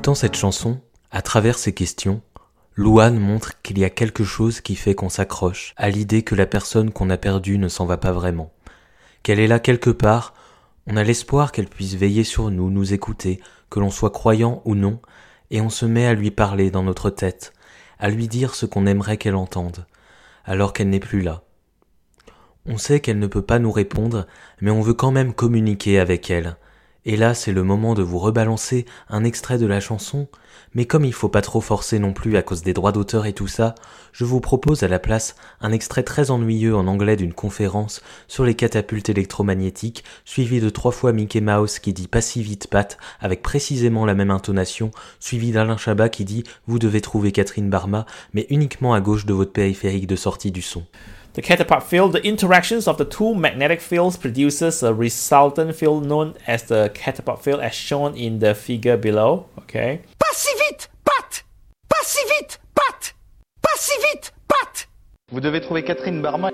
écoutant cette chanson, à travers ces questions, Louane montre qu'il y a quelque chose qui fait qu'on s'accroche à l'idée que la personne qu'on a perdue ne s'en va pas vraiment, qu'elle est là quelque part, on a l'espoir qu'elle puisse veiller sur nous, nous écouter, que l'on soit croyant ou non, et on se met à lui parler dans notre tête, à lui dire ce qu'on aimerait qu'elle entende, alors qu'elle n'est plus là. On sait qu'elle ne peut pas nous répondre, mais on veut quand même communiquer avec elle, et là, c'est le moment de vous rebalancer un extrait de la chanson, mais comme il faut pas trop forcer non plus à cause des droits d'auteur et tout ça, je vous propose à la place un extrait très ennuyeux en anglais d'une conférence sur les catapultes électromagnétiques, suivi de trois fois Mickey Mouse qui dit pas si vite Pat, avec précisément la même intonation, suivi d'Alain Chabat qui dit vous devez trouver Catherine Barma, mais uniquement à gauche de votre périphérique de sortie du son. The catapult field, the interactions of the two magnetic fields produces a resultant field known as the catapult field as shown in the figure below. Okay? Pas si vite, Pat Pas si vite, Pat Pas si vite, Pat Vous devez trouver Catherine Barma.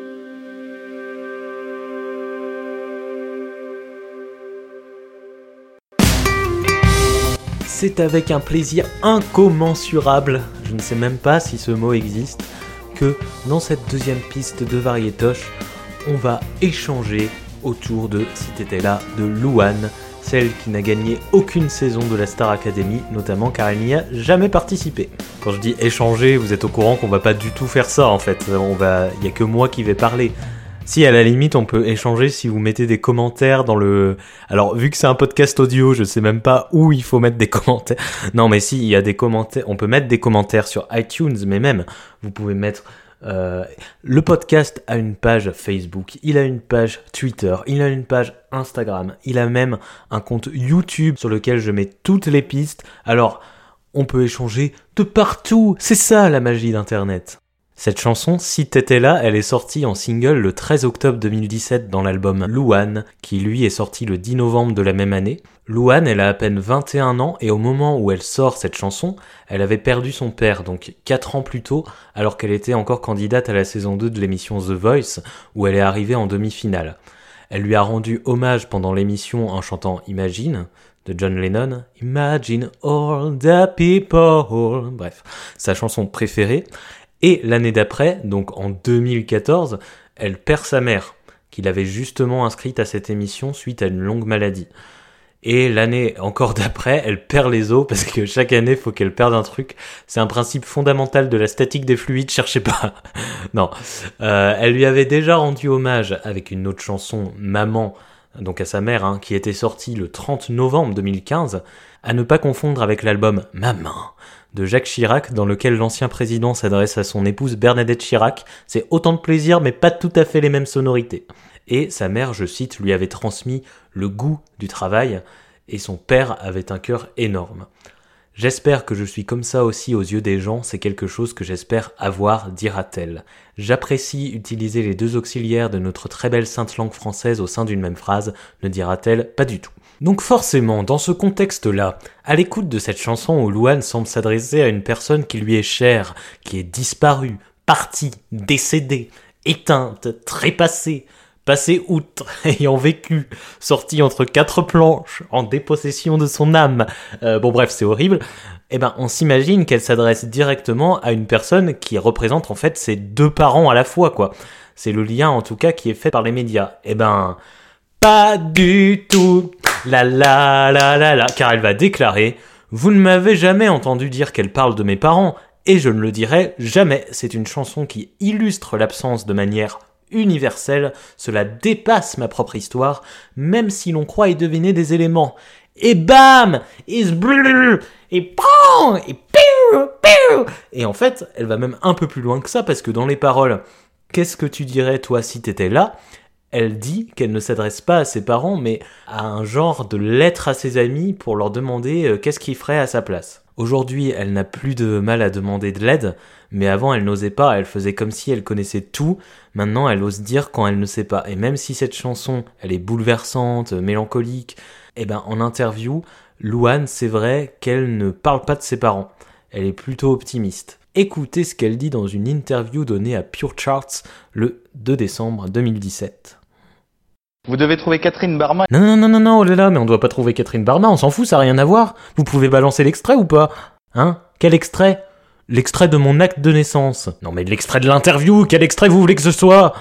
C'est avec un plaisir incommensurable, je ne sais même pas si ce mot existe, que dans cette deuxième piste de Varietoche, on va échanger autour de Si t'étais là de Louane, celle qui n'a gagné aucune saison de la Star Academy, notamment car elle n'y a jamais participé. Quand je dis échanger, vous êtes au courant qu'on va pas du tout faire ça en fait. Il y a que moi qui vais parler. Si à la limite on peut échanger si vous mettez des commentaires dans le. Alors vu que c'est un podcast audio, je sais même pas où il faut mettre des commentaires. Non mais si il y a des commentaires, on peut mettre des commentaires sur iTunes, mais même vous pouvez mettre. Euh, le podcast a une page Facebook, il a une page Twitter, il a une page Instagram, il a même un compte YouTube sur lequel je mets toutes les pistes. Alors, on peut échanger de partout. C'est ça la magie d'Internet. Cette chanson, Si t'étais là, elle est sortie en single le 13 octobre 2017 dans l'album Louane, qui lui est sorti le 10 novembre de la même année. Louane, elle a à peine 21 ans et au moment où elle sort cette chanson, elle avait perdu son père, donc 4 ans plus tôt, alors qu'elle était encore candidate à la saison 2 de l'émission The Voice, où elle est arrivée en demi-finale. Elle lui a rendu hommage pendant l'émission en chantant Imagine, de John Lennon, Imagine all the people, bref, sa chanson préférée. Et l'année d'après, donc en 2014, elle perd sa mère, qu'il avait justement inscrite à cette émission suite à une longue maladie. Et l'année encore d'après, elle perd les os parce que chaque année, faut qu'elle perde un truc. C'est un principe fondamental de la statique des fluides, cherchez pas. non. Euh, elle lui avait déjà rendu hommage avec une autre chanson, Maman, donc à sa mère, hein, qui était sortie le 30 novembre 2015, à ne pas confondre avec l'album Maman de Jacques Chirac, dans lequel l'ancien président s'adresse à son épouse Bernadette Chirac. C'est autant de plaisir, mais pas tout à fait les mêmes sonorités. Et sa mère, je cite, lui avait transmis le goût du travail, et son père avait un cœur énorme. J'espère que je suis comme ça aussi aux yeux des gens, c'est quelque chose que j'espère avoir, dira-t-elle. J'apprécie utiliser les deux auxiliaires de notre très belle sainte langue française au sein d'une même phrase, ne dira-t-elle pas du tout. Donc forcément, dans ce contexte-là, à l'écoute de cette chanson où Louane semble s'adresser à une personne qui lui est chère, qui est disparue, partie, décédée, éteinte, trépassée, passée outre, ayant vécu, sortie entre quatre planches, en dépossession de son âme, euh, bon bref, c'est horrible, eh ben on s'imagine qu'elle s'adresse directement à une personne qui représente en fait ses deux parents à la fois, quoi. C'est le lien en tout cas qui est fait par les médias. Eh ben, pas du tout. La la la la la. Car elle va déclarer Vous ne m'avez jamais entendu dire qu'elle parle de mes parents, et je ne le dirai jamais. C'est une chanson qui illustre l'absence de manière universelle. Cela dépasse ma propre histoire, même si l'on croit y deviner des éléments. Et bam! Is et PAM et et en fait, elle va même un peu plus loin que ça parce que dans les paroles, qu'est-ce que tu dirais toi si t'étais là? Elle dit qu'elle ne s'adresse pas à ses parents, mais à un genre de lettre à ses amis pour leur demander euh, qu'est-ce qu'ils feraient à sa place. Aujourd'hui, elle n'a plus de mal à demander de l'aide, mais avant elle n'osait pas, elle faisait comme si elle connaissait tout, maintenant elle ose dire quand elle ne sait pas. Et même si cette chanson, elle est bouleversante, mélancolique, eh ben en interview, Louane, c'est vrai qu'elle ne parle pas de ses parents. Elle est plutôt optimiste. Écoutez ce qu'elle dit dans une interview donnée à Pure Charts le 2 décembre 2017. Vous devez trouver Catherine Barma. Non, non, non, non, non, oh là là, mais on doit pas trouver Catherine Barma, on s'en fout, ça a rien à voir. Vous pouvez balancer l'extrait ou pas? Hein? Quel extrait? L'extrait de mon acte de naissance. Non mais l'extrait de l'interview, quel extrait vous voulez que ce soit?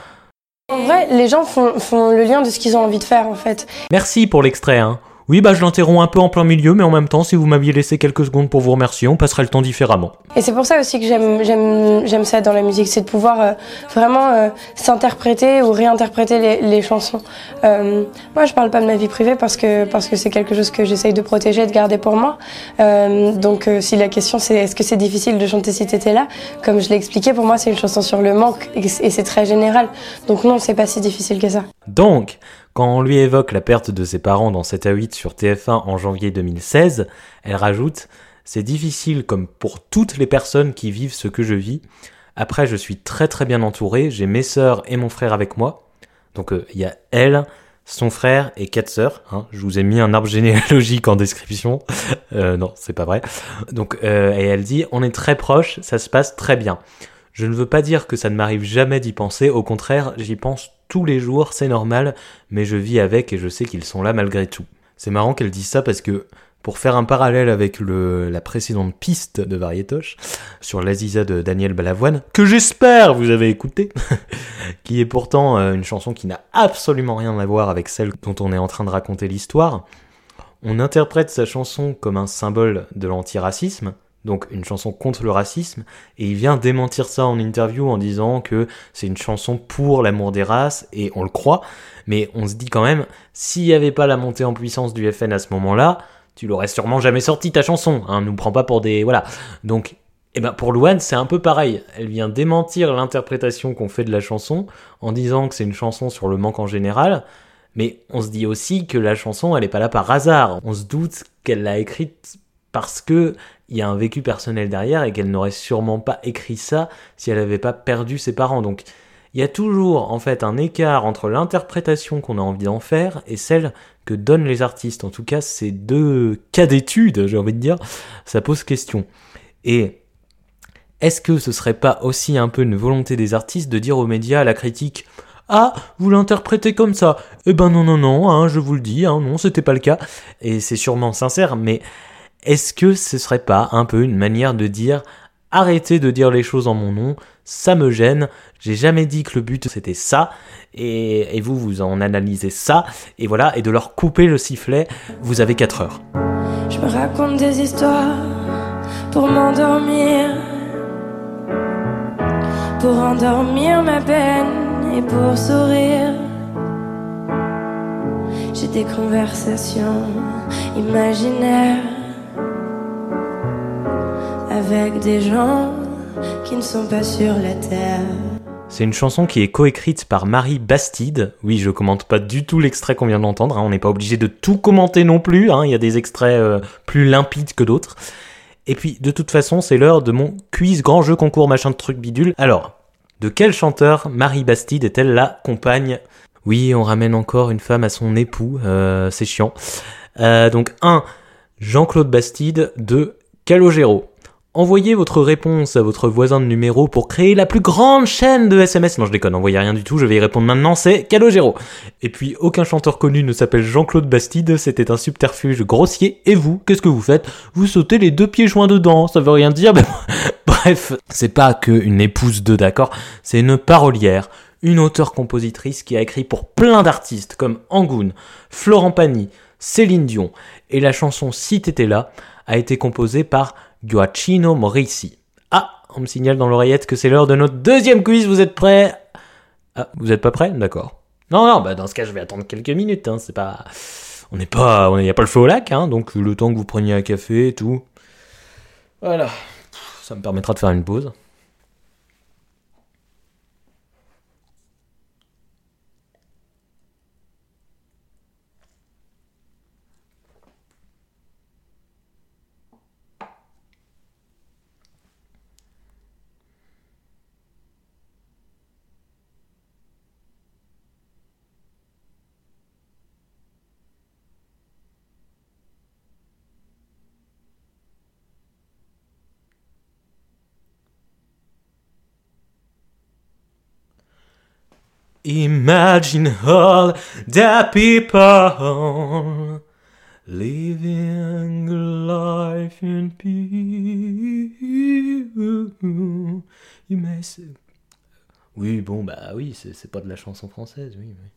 En vrai, les gens font, font le lien de ce qu'ils ont envie de faire en fait. Merci pour l'extrait, hein. Oui, bah je l'interromps un peu en plein milieu, mais en même temps, si vous m'aviez laissé quelques secondes pour vous remercier, on passerait le temps différemment. Et c'est pour ça aussi que j'aime j'aime j'aime ça dans la musique, c'est de pouvoir euh, vraiment euh, s'interpréter ou réinterpréter les, les chansons. Euh, moi, je parle pas de ma vie privée parce que parce que c'est quelque chose que j'essaye de protéger, et de garder pour moi. Euh, donc, si la question c'est est-ce que c'est difficile de chanter si t'étais là, comme je l'ai expliqué, pour moi c'est une chanson sur le manque et, et c'est très général. Donc non, c'est pas si difficile que ça. Donc, quand on lui évoque la perte de ses parents dans 7 à 8 sur TF1 en janvier 2016, elle rajoute C'est difficile comme pour toutes les personnes qui vivent ce que je vis. Après, je suis très très bien entouré, j'ai mes sœurs et mon frère avec moi. Donc euh, il y a elle, son frère et quatre sœurs. hein. Je vous ai mis un arbre généalogique en description. Euh, non, c'est pas vrai. Donc euh, et elle dit on est très proches, ça se passe très bien. Je ne veux pas dire que ça ne m'arrive jamais d'y penser, au contraire, j'y pense tous les jours, c'est normal, mais je vis avec et je sais qu'ils sont là malgré tout. C'est marrant qu'elle dise ça parce que pour faire un parallèle avec la précédente piste de Varietoche sur l'Aziza de Daniel Balavoine, que j'espère vous avez écouté, qui est pourtant euh, une chanson qui n'a absolument rien à voir avec celle dont on est en train de raconter l'histoire, on interprète sa chanson comme un symbole de l'antiracisme, donc une chanson contre le racisme, et il vient démentir ça en interview en disant que c'est une chanson pour l'amour des races, et on le croit, mais on se dit quand même, s'il n'y avait pas la montée en puissance du FN à ce moment-là, tu l'aurais sûrement jamais sorti ta chanson, hein, nous prends pas pour des... Voilà. Donc, eh ben pour Louane, c'est un peu pareil. Elle vient démentir l'interprétation qu'on fait de la chanson en disant que c'est une chanson sur le manque en général, mais on se dit aussi que la chanson, elle est pas là par hasard. On se doute qu'elle l'a écrite parce que il y a un vécu personnel derrière et qu'elle n'aurait sûrement pas écrit ça si elle n'avait pas perdu ses parents. Donc il y a toujours en fait un écart entre l'interprétation qu'on a envie d'en faire et celle que donnent les artistes. En tout cas, ces deux cas d'étude, j'ai envie de dire, ça pose question. Et est-ce que ce serait pas aussi un peu une volonté des artistes de dire aux médias, à la critique, ah, vous l'interprétez comme ça Eh ben non, non, non, hein, je vous le dis, hein, non, c'était pas le cas. Et c'est sûrement sincère, mais est-ce que ce serait pas un peu une manière de dire arrêtez de dire les choses en mon nom, ça me gêne, j'ai jamais dit que le but c'était ça, et, et vous vous en analysez ça, et voilà, et de leur couper le sifflet, vous avez 4 heures. Je me raconte des histoires pour m'endormir, pour endormir ma peine et pour sourire. J'ai des conversations imaginaires avec des gens qui ne sont pas sur la terre. C'est une chanson qui est coécrite par Marie Bastide. Oui, je commente pas du tout l'extrait qu'on vient d'entendre. hein. On n'est pas obligé de tout commenter non plus. hein. Il y a des extraits euh, plus limpides que d'autres. Et puis, de toute façon, c'est l'heure de mon quiz grand jeu concours machin de truc bidule. Alors, de quel chanteur Marie Bastide est-elle la compagne? Oui, on ramène encore une femme à son époux. euh, c'est chiant. Euh, donc, 1. Jean-Claude Bastide. 2. Calogero. Envoyez votre réponse à votre voisin de numéro pour créer la plus grande chaîne de SMS. Non, je déconne, envoyez rien du tout, je vais y répondre maintenant, c'est Calogero. Et puis, aucun chanteur connu ne s'appelle Jean-Claude Bastide, c'était un subterfuge grossier. Et vous, qu'est-ce que vous faites? Vous sautez les deux pieds joints dedans, ça veut rien dire, mais bref, c'est pas que une épouse de d'accord, c'est une parolière, une auteure-compositrice qui a écrit pour plein d'artistes comme Angoun, Florent Pagny, Céline Dion, et la chanson Si t'étais là a été composée par Gioacchino Morici. Ah, on me signale dans l'oreillette que c'est l'heure de notre deuxième quiz, vous êtes prêts? Ah, vous êtes pas prêts? D'accord. Non, non, bah dans ce cas, je vais attendre quelques minutes, hein, c'est pas... On n'est pas... On n'y a pas le feu au lac, hein, donc le temps que vous preniez un café et tout. Voilà. Ça me permettra de faire une pause. Imagine all the people living life in peace. Oui, bon, bah oui, c'est pas de la chanson française, oui. oui.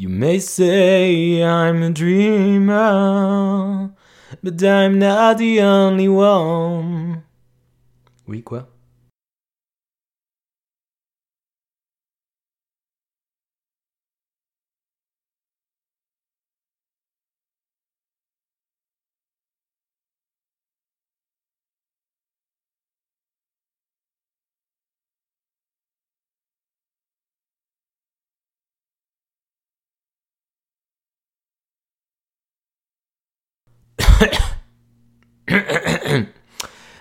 You may say I'm a dreamer, but I'm not the only one. Oui, quoi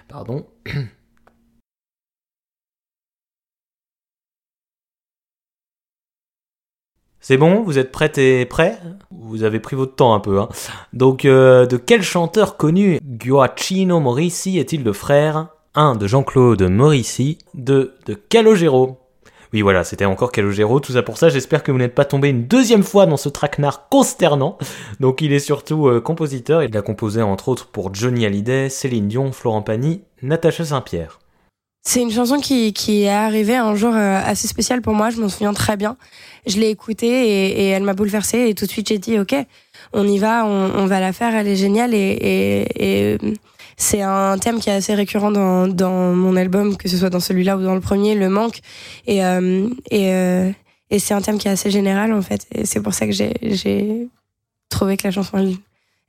Pardon. C'est bon, vous êtes prêtes et prêts? Vous avez pris votre temps un peu. Hein. Donc, euh, de quel chanteur connu Gioacchino Morici est-il le frère? 1. De Jean-Claude Morici. 2. De Calogero. Oui, voilà, c'était encore Calogero. Tout ça pour ça, j'espère que vous n'êtes pas tombé une deuxième fois dans ce traquenard consternant. Donc, il est surtout euh, compositeur. Il a composé entre autres pour Johnny Hallyday, Céline Dion, Florent Pagny, Natacha Saint-Pierre. C'est une chanson qui, qui est arrivée un jour euh, assez spécial pour moi, je m'en souviens très bien. Je l'ai écoutée et, elle m'a bouleversée et tout de suite j'ai dit ok, on y va, on, va la faire, elle est géniale et, c'est un thème qui est assez récurrent dans, dans mon album, que ce soit dans celui-là ou dans le premier, le manque. Et, euh, et, euh, et c'est un thème qui est assez général en fait. Et c'est pour ça que j'ai, trouvé que la chanson, elle,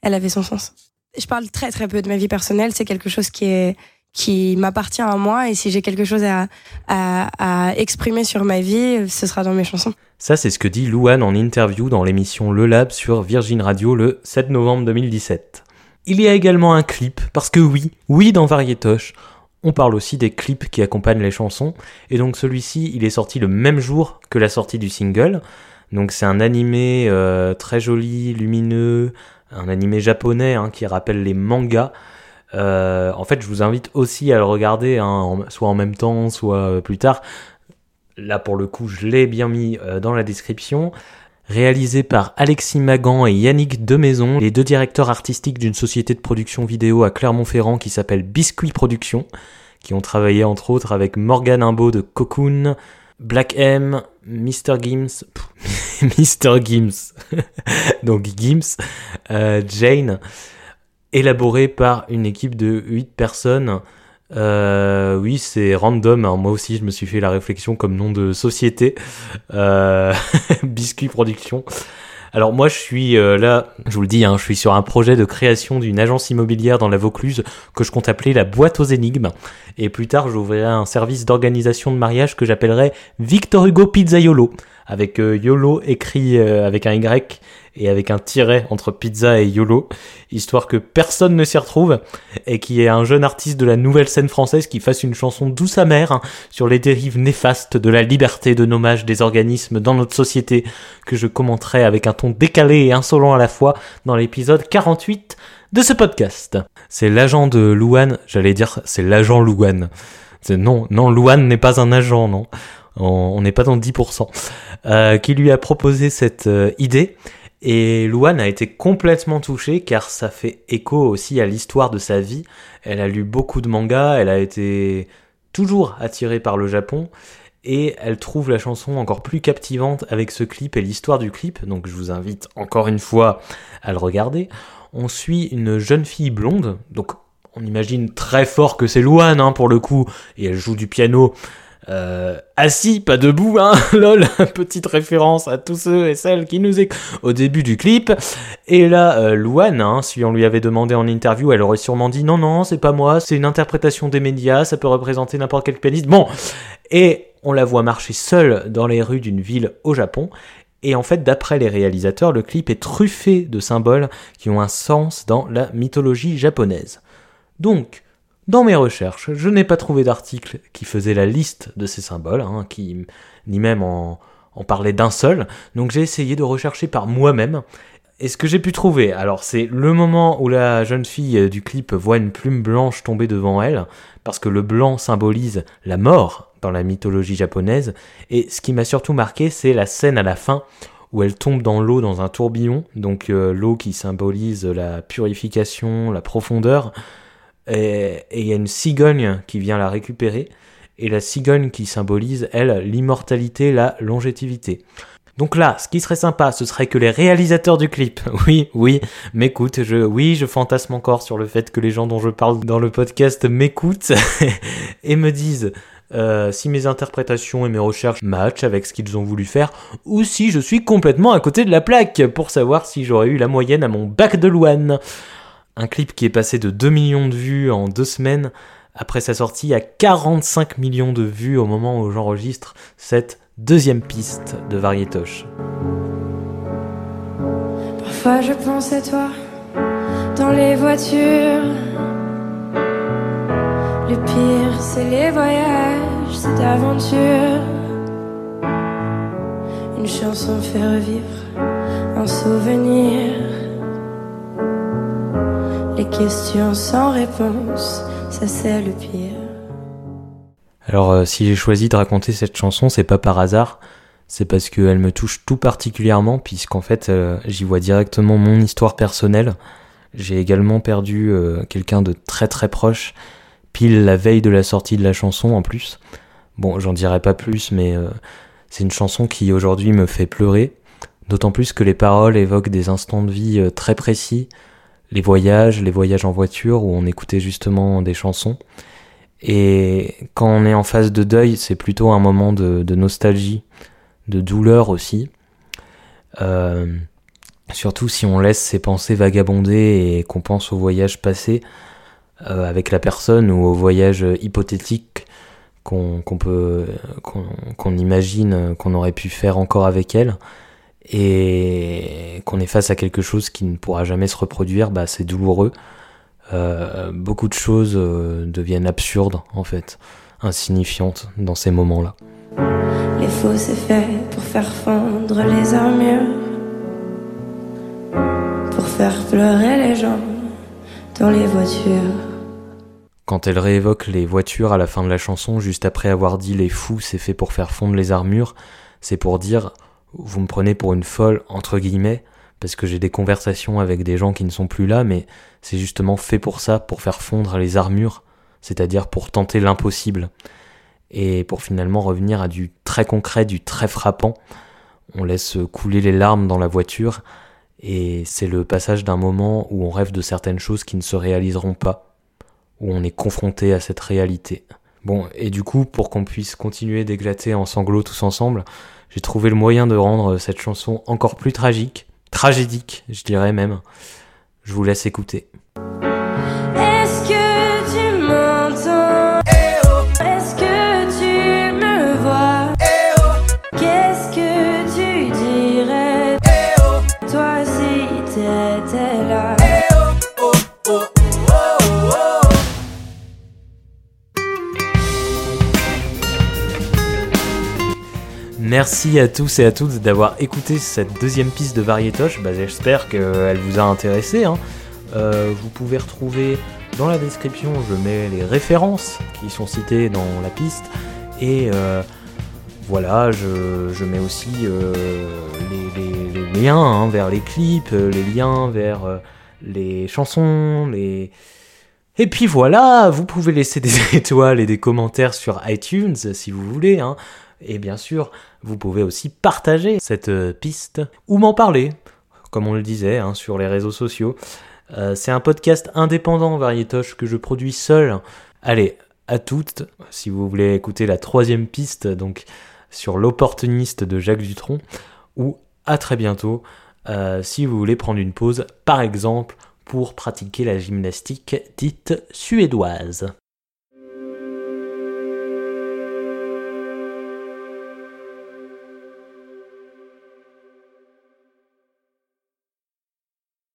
elle avait son sens. Je parle très très peu de ma vie personnelle, c'est quelque chose qui est qui m'appartient à moi et si j'ai quelque chose à, à, à exprimer sur ma vie, ce sera dans mes chansons. Ça, c'est ce que dit Louane en interview dans l'émission Le Lab sur Virgin Radio le 7 novembre 2017. Il y a également un clip, parce que oui, oui, dans Varietoche, on parle aussi des clips qui accompagnent les chansons, et donc celui-ci, il est sorti le même jour que la sortie du single. Donc c'est un animé euh, très joli, lumineux, un animé japonais hein, qui rappelle les mangas. Euh, en fait, je vous invite aussi à le regarder, hein, soit en même temps, soit euh, plus tard. Là, pour le coup, je l'ai bien mis euh, dans la description. Réalisé par Alexis Magan et Yannick Demaison, les deux directeurs artistiques d'une société de production vidéo à Clermont-Ferrand qui s'appelle Biscuit Productions, qui ont travaillé entre autres avec Morgan Imbeau de Cocoon, Black M, Mr. Gims, Mr. Gims, donc Gims, euh, Jane, élaboré par une équipe de 8 personnes. Euh, oui, c'est random. hein. Moi aussi, je me suis fait la réflexion comme nom de société. Euh, Biscuit Production. Alors moi, je suis euh, là, je vous le dis, hein, je suis sur un projet de création d'une agence immobilière dans la Vaucluse que je compte appeler la boîte aux énigmes. Et plus tard, j'ouvrirai un service d'organisation de mariage que j'appellerai Victor Hugo Pizzaiolo, avec euh, YOLO écrit euh, avec un Y et avec un tiret entre pizza et YOLO, histoire que personne ne s'y retrouve et qu'il y ait un jeune artiste de la nouvelle scène française qui fasse une chanson douce amère hein, sur les dérives néfastes de la liberté de nommage des organismes dans notre société, que je commenterai avec un ton décalé et insolent à la fois dans l'épisode 48 de ce podcast. C'est l'agent de Louane, j'allais dire c'est l'agent Louane. Non, non, Louane n'est pas un agent, non. On n'est pas dans le 10%. Euh, qui lui a proposé cette euh, idée. Et Louane a été complètement touchée car ça fait écho aussi à l'histoire de sa vie. Elle a lu beaucoup de mangas, elle a été toujours attirée par le Japon et elle trouve la chanson encore plus captivante avec ce clip et l'histoire du clip. Donc je vous invite encore une fois à le regarder. On suit une jeune fille blonde, donc on imagine très fort que c'est Louane hein, pour le coup, et elle joue du piano euh, assis, pas debout, hein, lol, petite référence à tous ceux et celles qui nous écoutent au début du clip. Et là, euh, Louane, hein, si on lui avait demandé en interview, elle aurait sûrement dit non, non, c'est pas moi, c'est une interprétation des médias, ça peut représenter n'importe quel pianiste. Bon, et on la voit marcher seule dans les rues d'une ville au Japon. Et en fait, d'après les réalisateurs, le clip est truffé de symboles qui ont un sens dans la mythologie japonaise. Donc, dans mes recherches, je n'ai pas trouvé d'article qui faisait la liste de ces symboles, hein, qui ni même en, parlait d'un seul. Donc j'ai essayé de rechercher par moi-même. Et ce que j'ai pu trouver, alors c'est le moment où la jeune fille du clip voit une plume blanche tomber devant elle, parce que le blanc symbolise la mort dans la mythologie japonaise. Et ce qui m'a surtout marqué, c'est la scène à la fin où elle tombe dans l'eau dans un tourbillon, donc euh, l'eau qui symbolise la purification, la profondeur, et il y a une cigogne qui vient la récupérer, et la cigogne qui symbolise, elle, l'immortalité, la longévité. Donc là, ce qui serait sympa, ce serait que les réalisateurs du clip, oui, oui, m'écoutent. Oui, je fantasme encore sur le fait que les gens dont je parle dans le podcast m'écoutent et me disent euh, si mes interprétations et mes recherches matchent avec ce qu'ils ont voulu faire, ou si je suis complètement à côté de la plaque pour savoir si j'aurais eu la moyenne à mon bac de Louane. Un clip qui est passé de 2 millions de vues en deux semaines après sa sortie à 45 millions de vues au moment où j'enregistre cette deuxième piste de Varietoche. Parfois je pense à toi dans les voitures. Le pire, c'est les voyages, cette aventure. Une chanson fait revivre un souvenir. Questions sans réponse, ça c'est le pire. Alors euh, si j'ai choisi de raconter cette chanson, c'est pas par hasard, c'est parce qu'elle me touche tout particulièrement, puisqu'en fait euh, j'y vois directement mon histoire personnelle. J'ai également perdu euh, quelqu'un de très très proche pile la veille de la sortie de la chanson en plus. Bon, j'en dirai pas plus, mais c'est une chanson qui aujourd'hui me fait pleurer, d'autant plus que les paroles évoquent des instants de vie très précis, les voyages, les voyages en voiture où on écoutait justement des chansons. Et quand on est en phase de deuil, c'est plutôt un moment de, nostalgie, de douleur aussi. Euh, surtout si on laisse ses pensées vagabonder et qu'on pense au voyage passé, euh, avec la personne ou au voyage hypothétique qu'on peut qu'on imagine qu'on aurait pu faire encore avec elle et qu'on est face à quelque chose qui ne pourra jamais se reproduire, bah c'est douloureux. Euh, beaucoup de choses euh, deviennent absurdes en fait, insignifiantes dans ces moments-là. Les faux c'est fait pour faire fondre les armures, pour faire pleurer les gens dans les voitures. Quand elle réévoque les voitures à la fin de la chanson, juste après avoir dit les fous, c'est fait pour faire fondre les armures, c'est pour dire vous me prenez pour une folle, entre guillemets, parce que j'ai des conversations avec des gens qui ne sont plus là, mais c'est justement fait pour ça, pour faire fondre les armures, c'est-à-dire pour tenter l'impossible. Et pour finalement revenir à du très concret, du très frappant, on laisse couler les larmes dans la voiture, et c'est le passage d'un moment où on rêve de certaines choses qui ne se réaliseront pas où on est confronté à cette réalité. Bon, et du coup, pour qu'on puisse continuer d'éclater en sanglots tous ensemble, j'ai trouvé le moyen de rendre cette chanson encore plus tragique, tragédique, je dirais même. Je vous laisse écouter. Est-ce que tu m'entends? Est-ce que tu me vois? Qu'est-ce que tu dirais? Toi si t'étais là Merci à tous et à toutes d'avoir écouté cette deuxième piste de Varietoche. Bah, J'espère qu'elle vous a intéressé. Hein. Euh, vous pouvez retrouver dans la description, je mets les références qui sont citées dans la piste. Et euh, voilà, je, mets aussi euh, les, liens hein, vers les clips, les liens vers les chansons, les... Et puis voilà, vous pouvez laisser des étoiles et des commentaires sur iTunes si vous voulez. Hein. Et bien sûr, vous pouvez aussi partager cette euh, piste ou m'en parler, comme on le disait, hein, sur les réseaux sociaux. Euh, c'est un podcast indépendant, Varietoche, que je produis seul. Allez, à toutes, si vous voulez écouter la troisième piste, donc sur l'opportuniste de Jacques Dutronc, ou à très bientôt, euh, si vous voulez prendre une pause, par exemple, pour pratiquer la gymnastique dite suédoise.